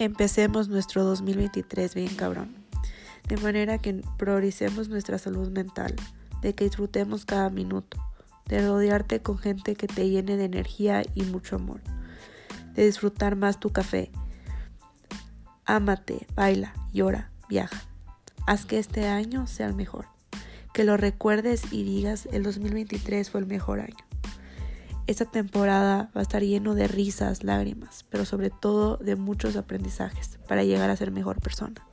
Empecemos nuestro 2023 bien cabrón. De manera que prioricemos nuestra salud mental, de que disfrutemos cada minuto, de rodearte con gente que te llene de energía y mucho amor, de disfrutar más tu café. Ámate, baila, llora, viaja. Haz que este año sea el mejor. Que lo recuerdes y digas el 2023 fue el mejor año. Esta temporada va a estar lleno de risas, lágrimas, pero sobre todo de muchos aprendizajes para llegar a ser mejor persona.